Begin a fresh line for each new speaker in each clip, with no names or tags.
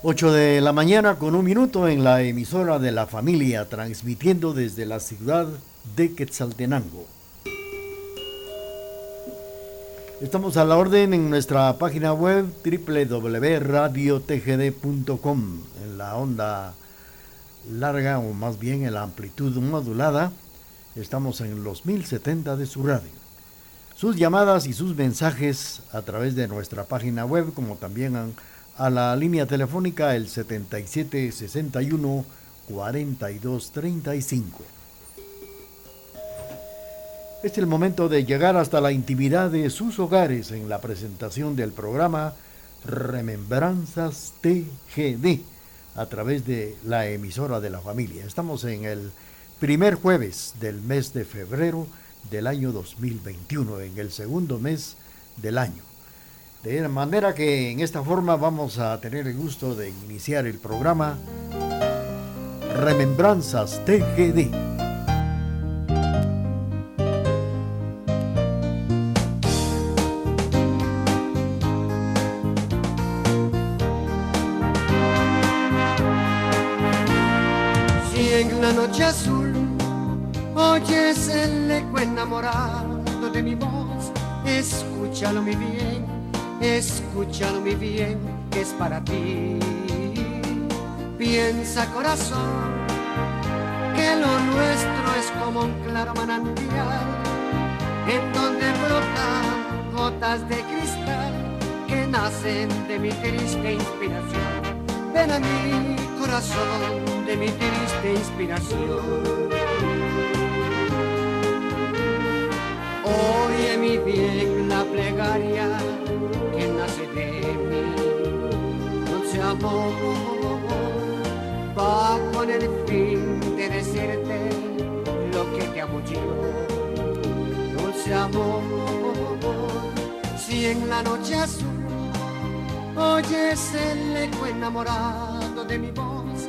8 de la mañana con un minuto en la emisora de la familia, transmitiendo desde la ciudad de Quetzaltenango. Estamos a la orden en nuestra página web www.radiotgd.com en la onda larga o más bien en la amplitud modulada. Estamos en los 1070 de su radio. Sus llamadas y sus mensajes a través de nuestra página web como también han a la línea telefónica el 7761 4235. Es el momento de llegar hasta la intimidad de sus hogares en la presentación del programa Remembranzas TGD a través de la emisora de la familia. Estamos en el primer jueves del mes de febrero del año 2021, en el segundo mes del año. De manera que en esta forma vamos a tener el gusto de iniciar el programa Remembranzas TGD.
Si en la noche azul oyes el eco enamorado de mi voz, escúchalo mi bien Escúchalo muy bien, que es para ti. Piensa corazón, que lo nuestro es como un claro manantial, en donde brotan gotas de cristal que nacen de mi triste inspiración. Ven a mi corazón, de mi triste inspiración. Oye mi bien la plegaria amor va con el fin de decirte lo que te yo. Dulce amor, si en la noche azul oyes el eco enamorado de mi voz,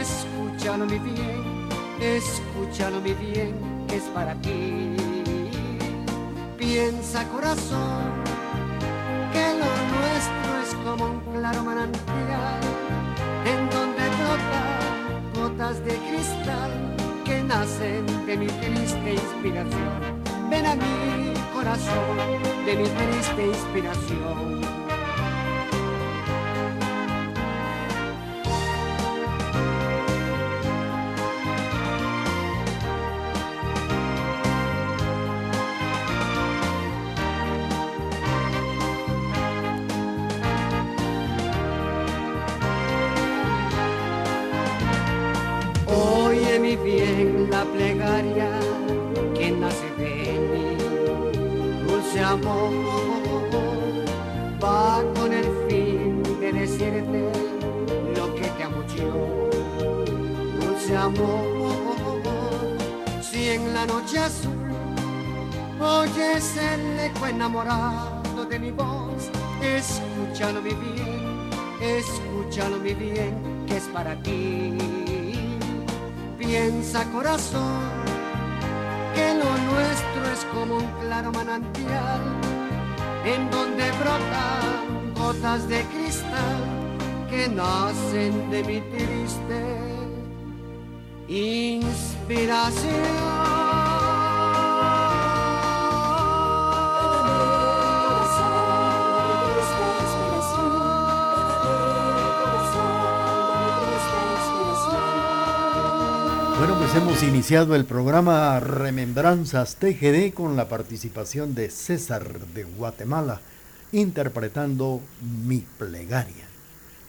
escúchalo mi bien, escúchalo mi bien, que es para ti. Piensa corazón que lo nuestro es como un claro manantial en donde brotan gotas de cristal que nacen de mi triste inspiración. Ven a mi corazón de mi triste inspiración. Enamorado de mi voz. Escúchalo mi bien, escúchalo mi bien, que es para ti. Piensa corazón, que lo nuestro es como un claro manantial, en donde brotan gotas de cristal que nacen de mi triste inspiración.
Bueno, pues hemos iniciado el programa Remembranzas TGD con la participación de César de Guatemala, interpretando Mi Plegaria.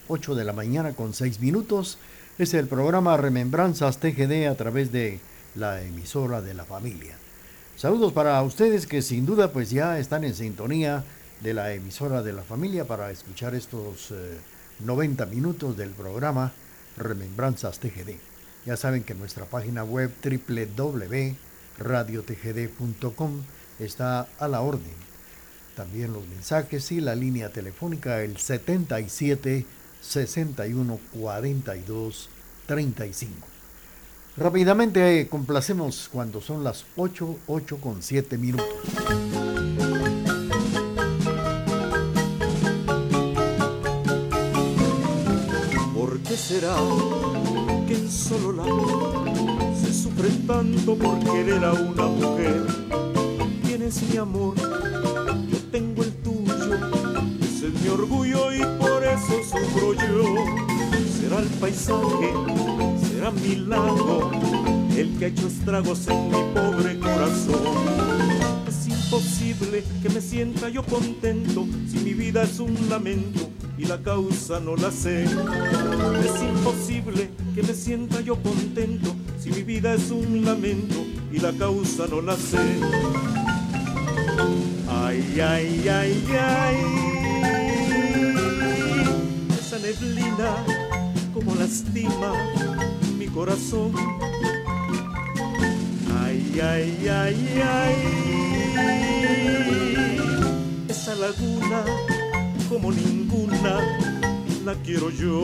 8 de la mañana con 6 minutos es el programa Remembranzas TGD a través de la emisora de la familia. Saludos para ustedes que sin duda pues ya están en sintonía de la emisora de la familia para escuchar estos 90 eh, minutos del programa Remembranzas TGD. Ya saben que nuestra página web www.radiotgd.com está a la orden. También los mensajes y la línea telefónica el 77 61 42 35. Rápidamente complacemos cuando son las 8, 8 con 7 minutos.
será que en solo la se sufre tanto por querer a una mujer? Tienes mi amor, yo tengo el tuyo, es mi orgullo y El paisaje, será mi lago, el que ha hecho estragos en mi pobre corazón imposible que me sienta yo contento si mi vida es un lamento y la causa no la sé. Es imposible que me sienta yo contento si mi vida es un lamento y la causa no la sé. Ay, ay, ay, ay. Esa neblina lastima mi corazón. Ay, ay, ay, ay esa laguna como ninguna la quiero yo.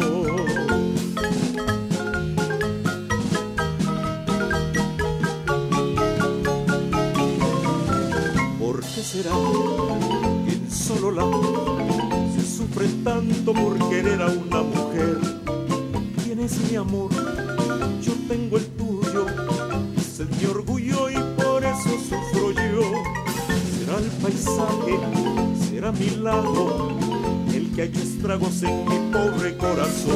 ¿Por qué será que en solo la se sufre tanto por querer a una mujer? ¿Quién es mi amor? Yo tengo el tuyo, es mi orgullo y por eso sufro yo será el paisaje, será mi lago, el que ha estragos en mi pobre corazón.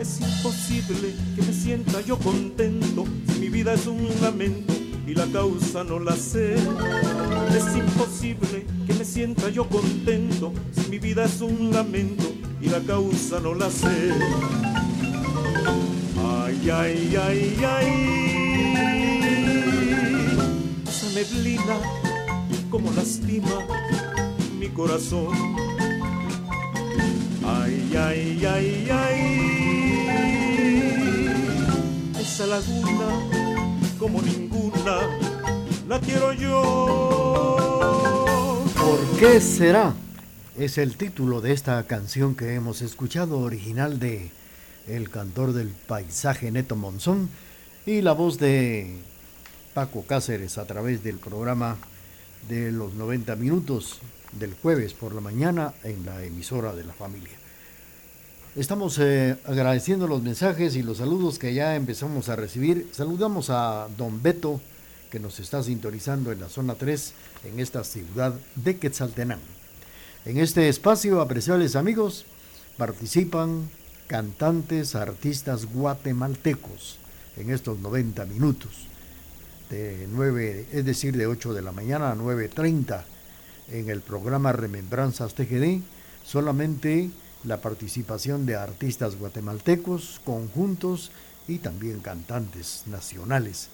Es imposible que me sienta yo contento si mi vida es un lamento y la causa no la sé. Es imposible que me sienta yo contento si mi vida es un lamento y la causa no la sé. Ay, ay, ay, ay. Esa neblina como lastima mi corazón. Ay, ay, ay, ay. Esa laguna como ninguna la quiero yo.
¿Por qué será? Es el título de esta canción que hemos escuchado, original de el cantor del paisaje Neto Monzón y la voz de Paco Cáceres a través del programa de los 90 minutos del jueves por la mañana en la emisora de la familia. Estamos eh, agradeciendo los mensajes y los saludos que ya empezamos a recibir. Saludamos a don Beto, que nos está sintonizando en la zona 3, en esta ciudad de Quetzaltenango. En este espacio, apreciables amigos, participan cantantes, artistas guatemaltecos en estos 90 minutos de 9, es decir, de 8 de la mañana a 9.30 en el programa Remembranzas TGD, solamente la participación de artistas guatemaltecos, conjuntos y también cantantes nacionales,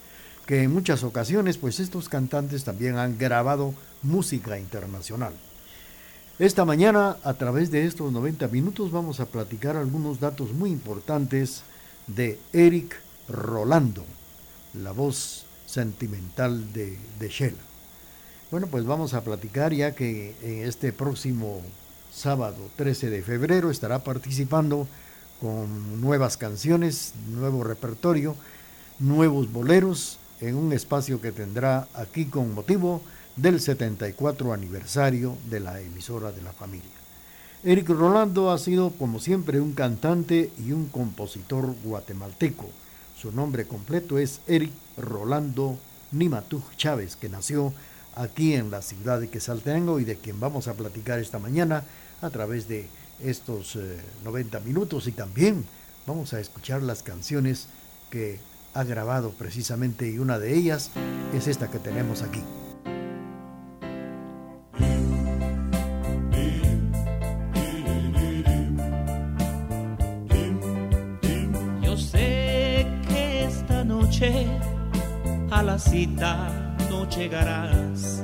que en muchas ocasiones pues estos cantantes también han grabado música internacional. Esta mañana a través de estos 90 minutos vamos a platicar algunos datos muy importantes de Eric Rolando, la voz sentimental de, de Shell. Bueno, pues vamos a platicar ya que en este próximo sábado 13 de febrero estará participando con nuevas canciones, nuevo repertorio, nuevos boleros en un espacio que tendrá aquí con motivo del 74 aniversario de la emisora de la familia. Eric Rolando ha sido como siempre un cantante y un compositor guatemalteco su nombre completo es Eric Rolando Nimatuj Chávez, que nació aquí en la ciudad de Quesaltenango y de quien vamos a platicar esta mañana a través de estos 90 eh, minutos y también vamos a escuchar las canciones que ha grabado precisamente y una de ellas es esta que tenemos aquí.
Cita no llegarás.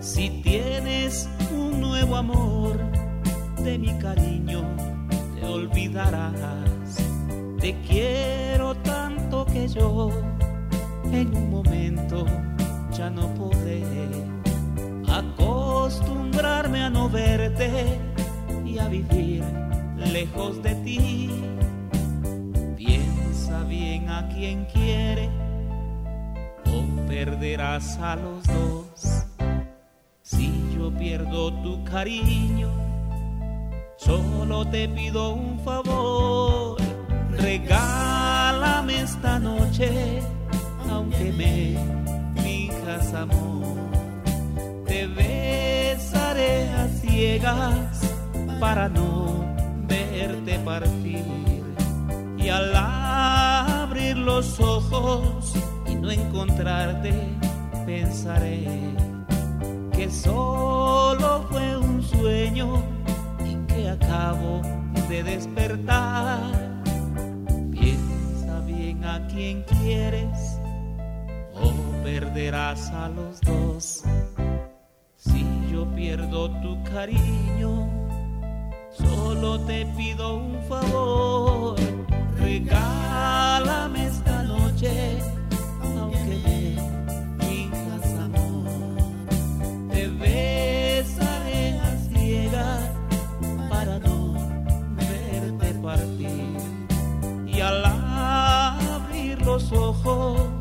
Si tienes un nuevo amor, de mi cariño te olvidarás. Te quiero tanto que yo en un momento ya no podré acostumbrarme a no verte y a vivir lejos de ti bien a quien quiere perderás a los dos. Si yo pierdo tu cariño, solo te pido un favor regálame esta noche, aunque me fijas amor. Te besaré a ciegas para no verte partir. Y al abrir los ojos no encontrarte, pensaré que solo fue un sueño y que acabo de despertar. Piensa bien a quien quieres o perderás a los dos. Si yo pierdo tu cariño, solo te pido un favor. Regálame esta noche, abrir los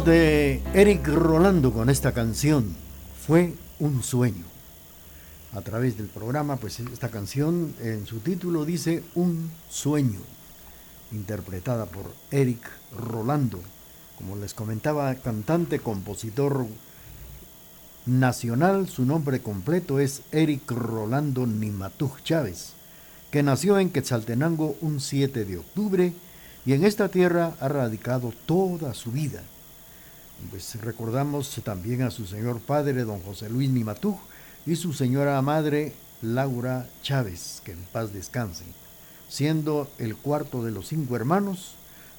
de
Eric Rolando con esta canción fue un sueño. A través del programa, pues esta canción en su título dice Un sueño, interpretada por Eric Rolando. Como les comentaba, cantante, compositor nacional, su nombre completo es Eric Rolando Nimatuj Chávez, que nació en Quetzaltenango un 7 de octubre y en esta tierra ha radicado toda su vida. Pues recordamos también a su señor padre, don José Luis Nimatuj, y su señora madre, Laura Chávez, que en paz descanse. Siendo el cuarto de los cinco hermanos,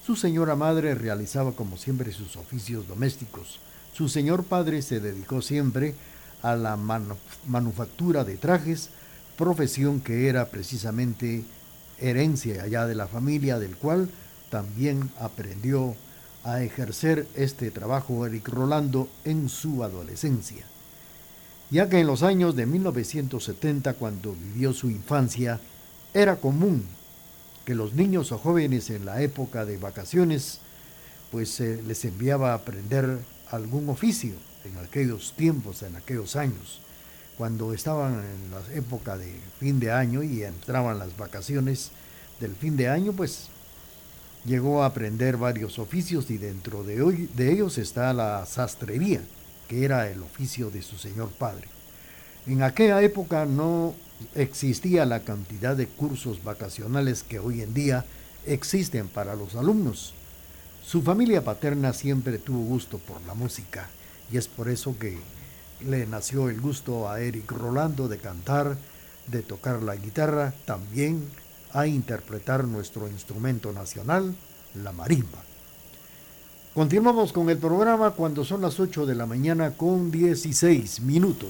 su señora madre realizaba como siempre sus oficios domésticos. Su señor padre se dedicó siempre a la manu- manufactura de trajes, profesión que era precisamente herencia allá de la familia, del cual también aprendió a ejercer este trabajo Eric Rolando en su adolescencia. Ya que en los años de 1970, cuando vivió su infancia, era común que los niños o jóvenes en la época de vacaciones, pues se les enviaba a aprender algún oficio en aquellos tiempos, en aquellos años. Cuando estaban en la época de fin de año y entraban las vacaciones del fin de año, pues llegó a aprender varios oficios y dentro de, hoy, de ellos está la sastrería, que era el oficio de su señor padre. En aquella época no existía la cantidad de cursos vacacionales que hoy en día existen para los alumnos. Su familia paterna siempre tuvo gusto por la música y es por eso que le nació el gusto a Eric Rolando de cantar, de tocar la guitarra, también a interpretar nuestro instrumento nacional, la marimba. Continuamos con el programa cuando son las 8 de la mañana con 16 minutos.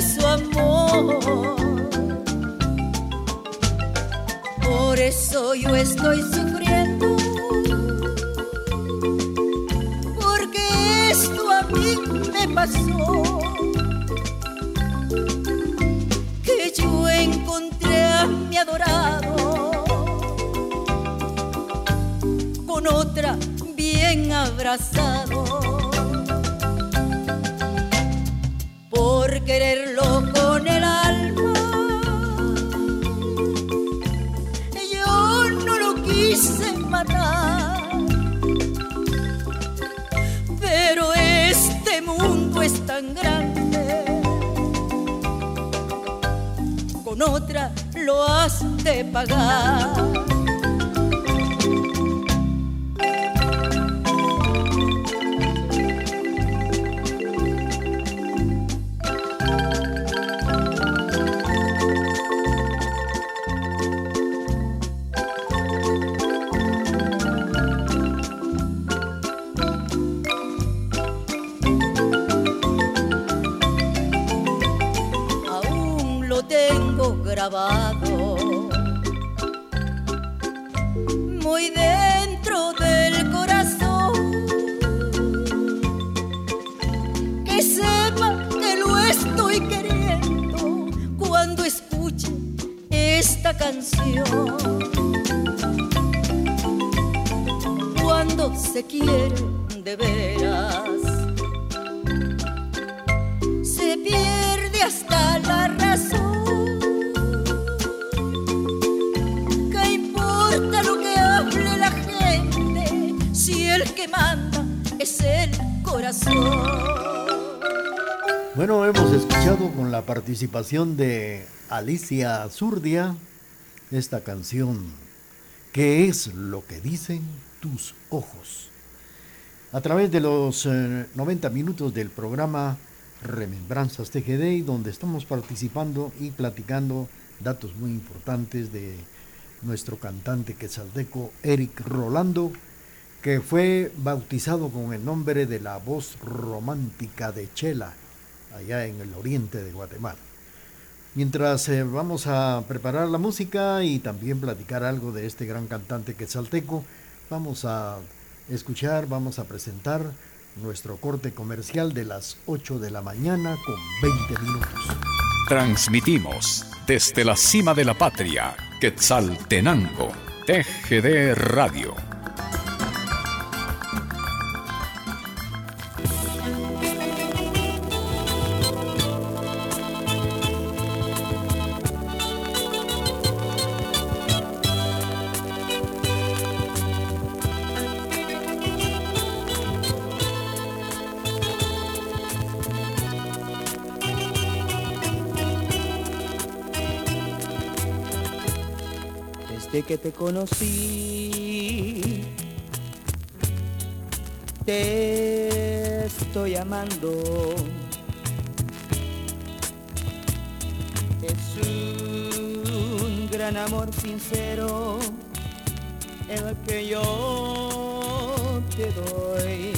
Su amor. Por eso yo estoy sufriendo, porque esto a mí me pasó. Que yo encontré a mi adorado con otra bien abrazado. quererlo con Con otra lo has de pagar.
Participación de Alicia Zurdia esta canción, ¿Qué es lo que dicen tus ojos? A través de los 90 eh, minutos del programa Remembranzas TGD, donde estamos participando y platicando datos muy importantes de nuestro cantante quetzalteco Eric Rolando, que fue bautizado con el nombre de la voz romántica de Chela, allá en el oriente de Guatemala. Mientras eh, vamos a preparar la música y también platicar algo de este gran cantante quetzalteco, vamos a escuchar, vamos a presentar nuestro corte comercial de las 8 de la mañana con 20 minutos.
Transmitimos desde la cima de la patria, Quetzaltenango, TGD Radio
que te conocí. Te estoy amando. Es un gran amor sincero el que yo te doy.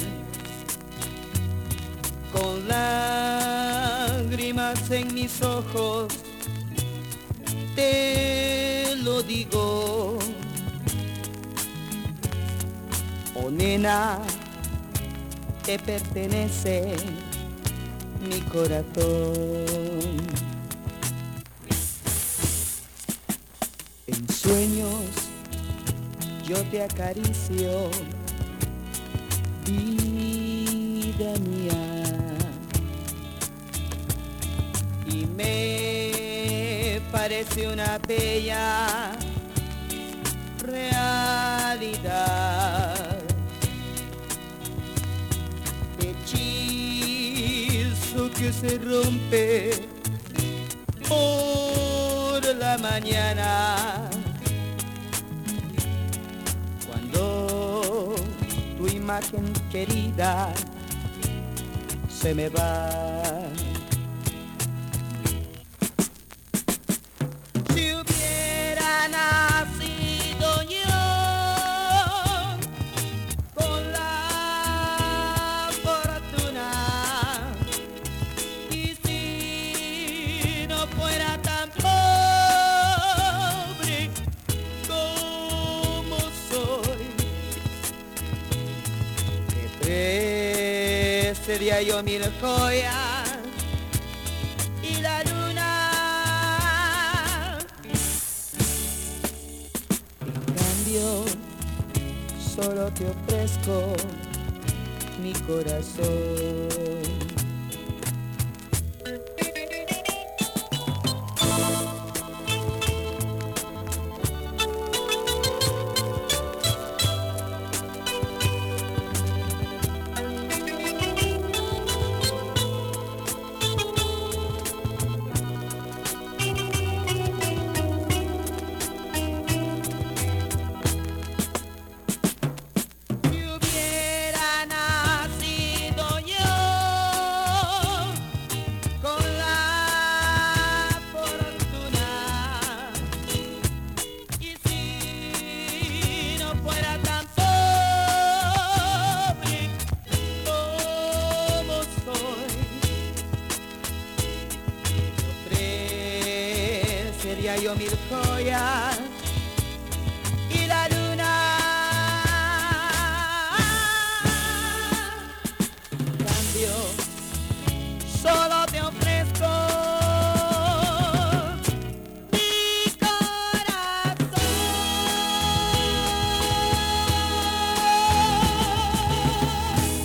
Con lágrimas en mis ojos te lo digo. Oh nena, te pertenece mi corazón. En sueños yo te acaricio, vida mía. Y me parece una bella realidad hechizo que se rompe por la mañana. Cuando tu imagen querida se me va. Ofrecería yo mil joyas y la luna. En cambio, solo te ofrezco mi corazón.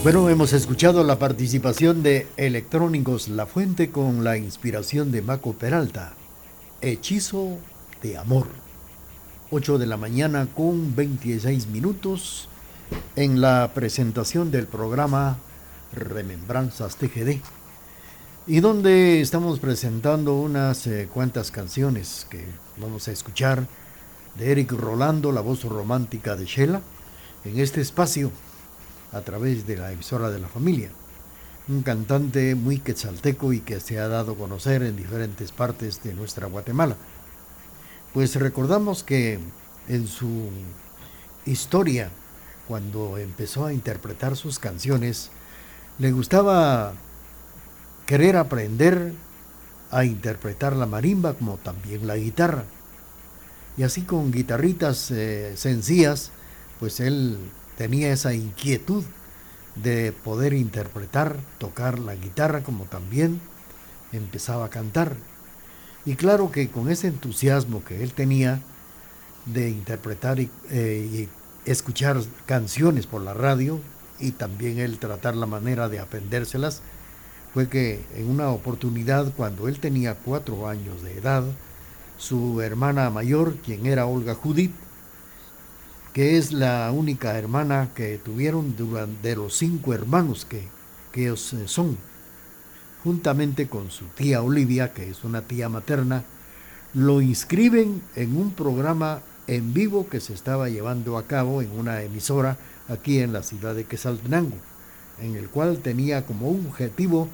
Bueno, hemos escuchado la participación de Electrónicos La Fuente con la inspiración de Maco Peralta. Hechizo de amor. 8 de la mañana con 26 minutos en la presentación del programa Remembranzas TGD. Y donde estamos presentando unas eh, cuantas canciones que vamos a escuchar de Eric Rolando, la voz romántica de Shela, en este espacio a través de la emisora de la familia. Un cantante muy quetzalteco y que se ha dado a conocer en diferentes partes de nuestra Guatemala. Pues recordamos que en su historia, cuando empezó a interpretar sus canciones, le gustaba querer aprender a interpretar la marimba como también la guitarra. Y así con guitarritas eh, sencillas, pues él tenía esa inquietud de poder interpretar, tocar la guitarra como también empezaba a cantar. Y claro que con ese entusiasmo que él tenía de interpretar y, eh, y escuchar canciones por la radio y también él tratar la manera de aprendérselas, fue que en una oportunidad cuando él tenía cuatro años de edad, su hermana mayor, quien era Olga Judith, que es la única hermana que tuvieron de los cinco hermanos que, que eh, son, juntamente con su tía Olivia, que es una tía materna, lo inscriben en un programa en vivo que se estaba llevando a cabo en una emisora aquí en la ciudad de Quesaltenango, en el cual tenía como objetivo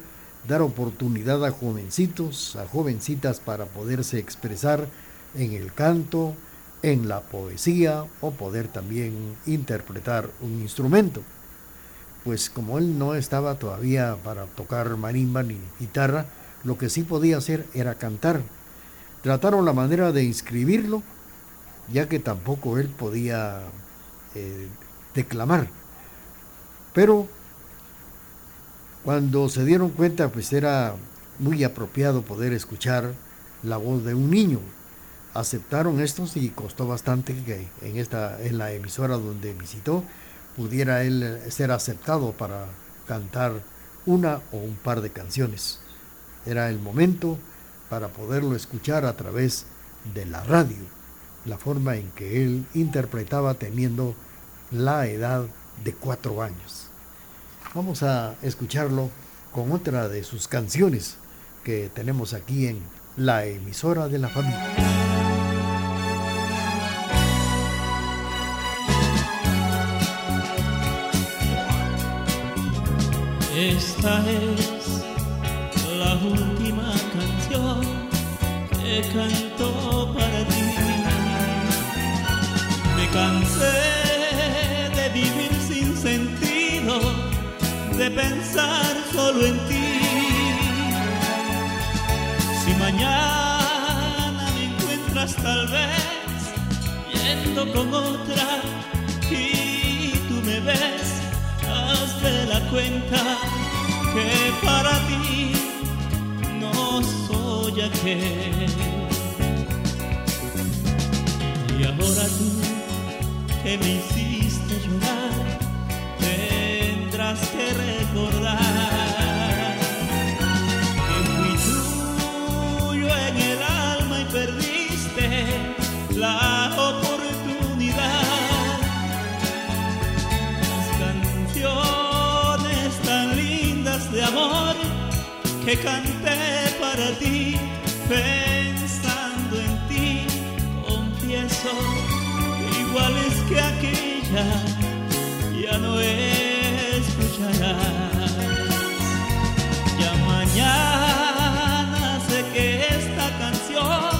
dar oportunidad a jovencitos, a jovencitas para poderse expresar en el canto, en la poesía o poder también interpretar un instrumento. Pues como él no estaba todavía para tocar marimba ni guitarra, lo que sí podía hacer era cantar. Trataron la manera de inscribirlo, ya que tampoco él podía eh, declamar. Pero cuando se dieron cuenta, pues era muy apropiado poder escuchar la voz de un niño. Aceptaron estos y costó bastante que en esta en la emisora donde visitó pudiera él ser aceptado para cantar una o un par de canciones. Era el momento para poderlo escuchar a través de la radio, la forma en que él interpretaba teniendo la edad de cuatro años. Vamos a escucharlo con otra de sus canciones que tenemos aquí en la emisora de la familia.
Esta es la última canción que canto para ti. Me cansé de vivir sin sentido, de pensar solo en ti. Si mañana me encuentras tal vez yendo con otra y tú me ves, de la cuenta que para ti no soy aquel. Y ahora tú que me hiciste llorar, tendrás que recordar que canté para ti, pensando en ti, confieso, iguales que aquella, ya no escucharás. Ya mañana sé que esta canción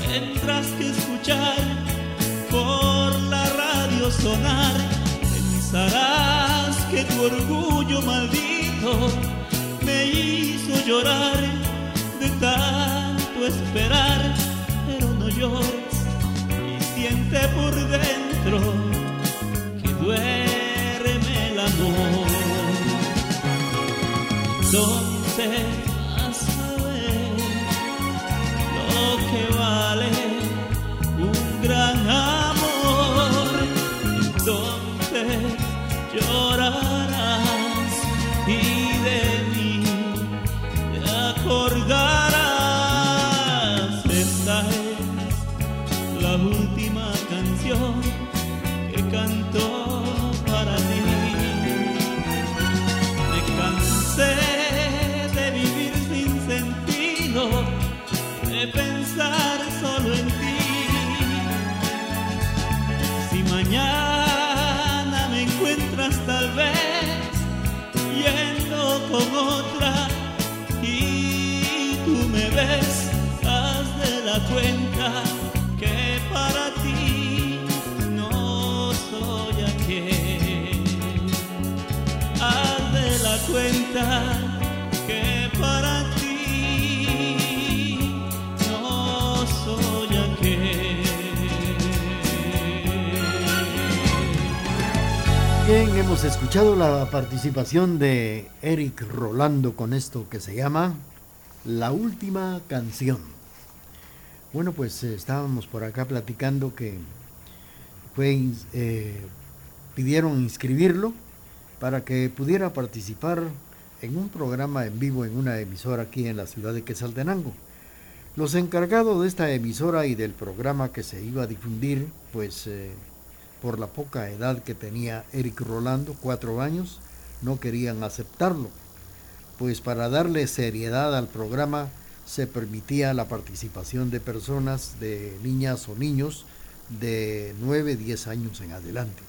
tendrás que escuchar por la radio sonar. Pensarás que tu orgullo maldito me hizo llorar de tanto esperar, pero no llores y siente por dentro que duerme el amor. Entonces vas a ver lo que vale un gran amor.
Escuchado la participación de Eric Rolando con esto que se llama La Última Canción. Bueno, pues eh, estábamos por acá platicando que fue, eh, pidieron inscribirlo para que pudiera participar en un programa en vivo en una emisora aquí en la ciudad de Quetzaltenango. Los encargados de esta emisora y del programa que se iba a difundir, pues eh, por la poca edad que tenía Eric Rolando, cuatro años, no querían aceptarlo, pues para darle seriedad al programa se permitía la participación de personas, de niñas o niños de 9, 10 años en adelante.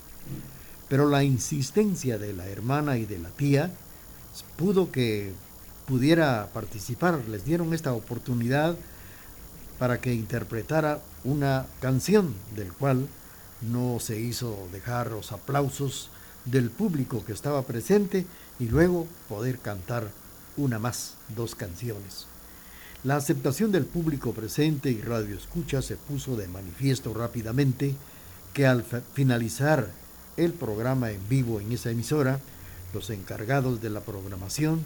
Pero la insistencia de la hermana y de la tía pudo que pudiera participar, les dieron esta oportunidad para que interpretara una canción del cual no se hizo dejar los aplausos del público que estaba presente y luego poder cantar una más, dos canciones. La aceptación del público presente y radio escucha se puso de manifiesto rápidamente que al finalizar el programa en vivo en esa emisora, los encargados de la programación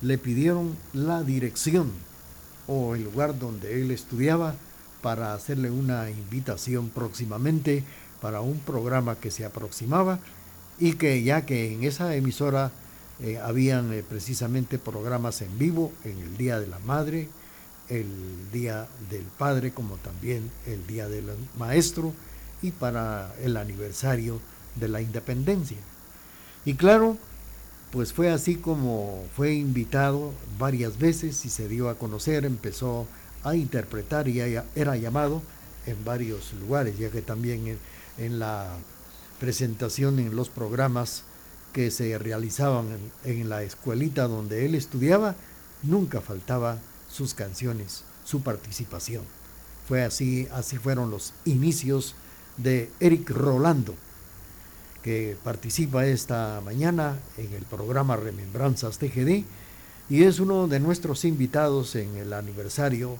le pidieron la dirección o el lugar donde él estudiaba para hacerle una invitación próximamente para un programa que se aproximaba y que ya que en esa emisora eh, habían eh, precisamente programas en vivo en el Día de la Madre, el Día del Padre, como también el Día del Maestro y para el aniversario de la independencia. Y claro, pues fue así como fue invitado varias veces y se dio a conocer, empezó a interpretar y era llamado en varios lugares, ya que también en, la presentación en los programas que se realizaban en, la escuelita donde él estudiaba, nunca faltaba sus canciones, su participación. Fue así, así fueron los inicios de Eric Rolando que participa esta mañana en el programa Remembranzas TGD y es uno de nuestros invitados en el aniversario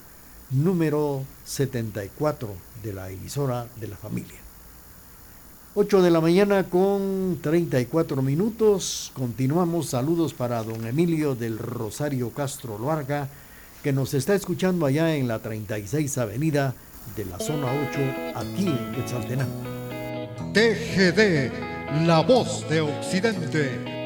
número 74 de la emisora de la familia. 8 de la mañana con 34 minutos. Continuamos. Saludos para don Emilio del Rosario Castro Loarga, que nos está escuchando allá en la 36 Avenida de la zona 8, aquí en Quetzaltenango.
TGD la voz de Occidente.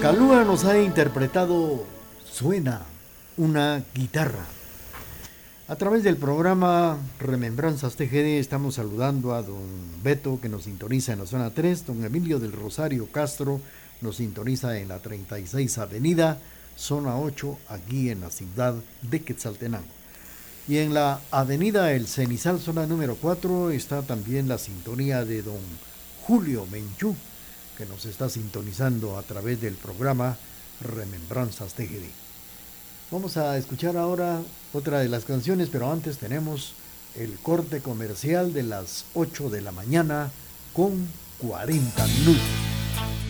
Calúa nos ha interpretado Suena una guitarra. A través del programa Remembranzas TGD estamos saludando a don Beto que nos sintoniza en la zona 3, don Emilio del Rosario Castro nos sintoniza en la 36 Avenida, zona 8, aquí en la ciudad de Quetzaltenango. Y en la avenida El Cenizal, zona número 4, está también la sintonía de don Julio Menchú, que nos está sintonizando a través del programa Remembranzas TGD. Vamos a escuchar ahora otra de las canciones, pero antes tenemos el corte comercial de las 8 de la mañana con 40 minutos.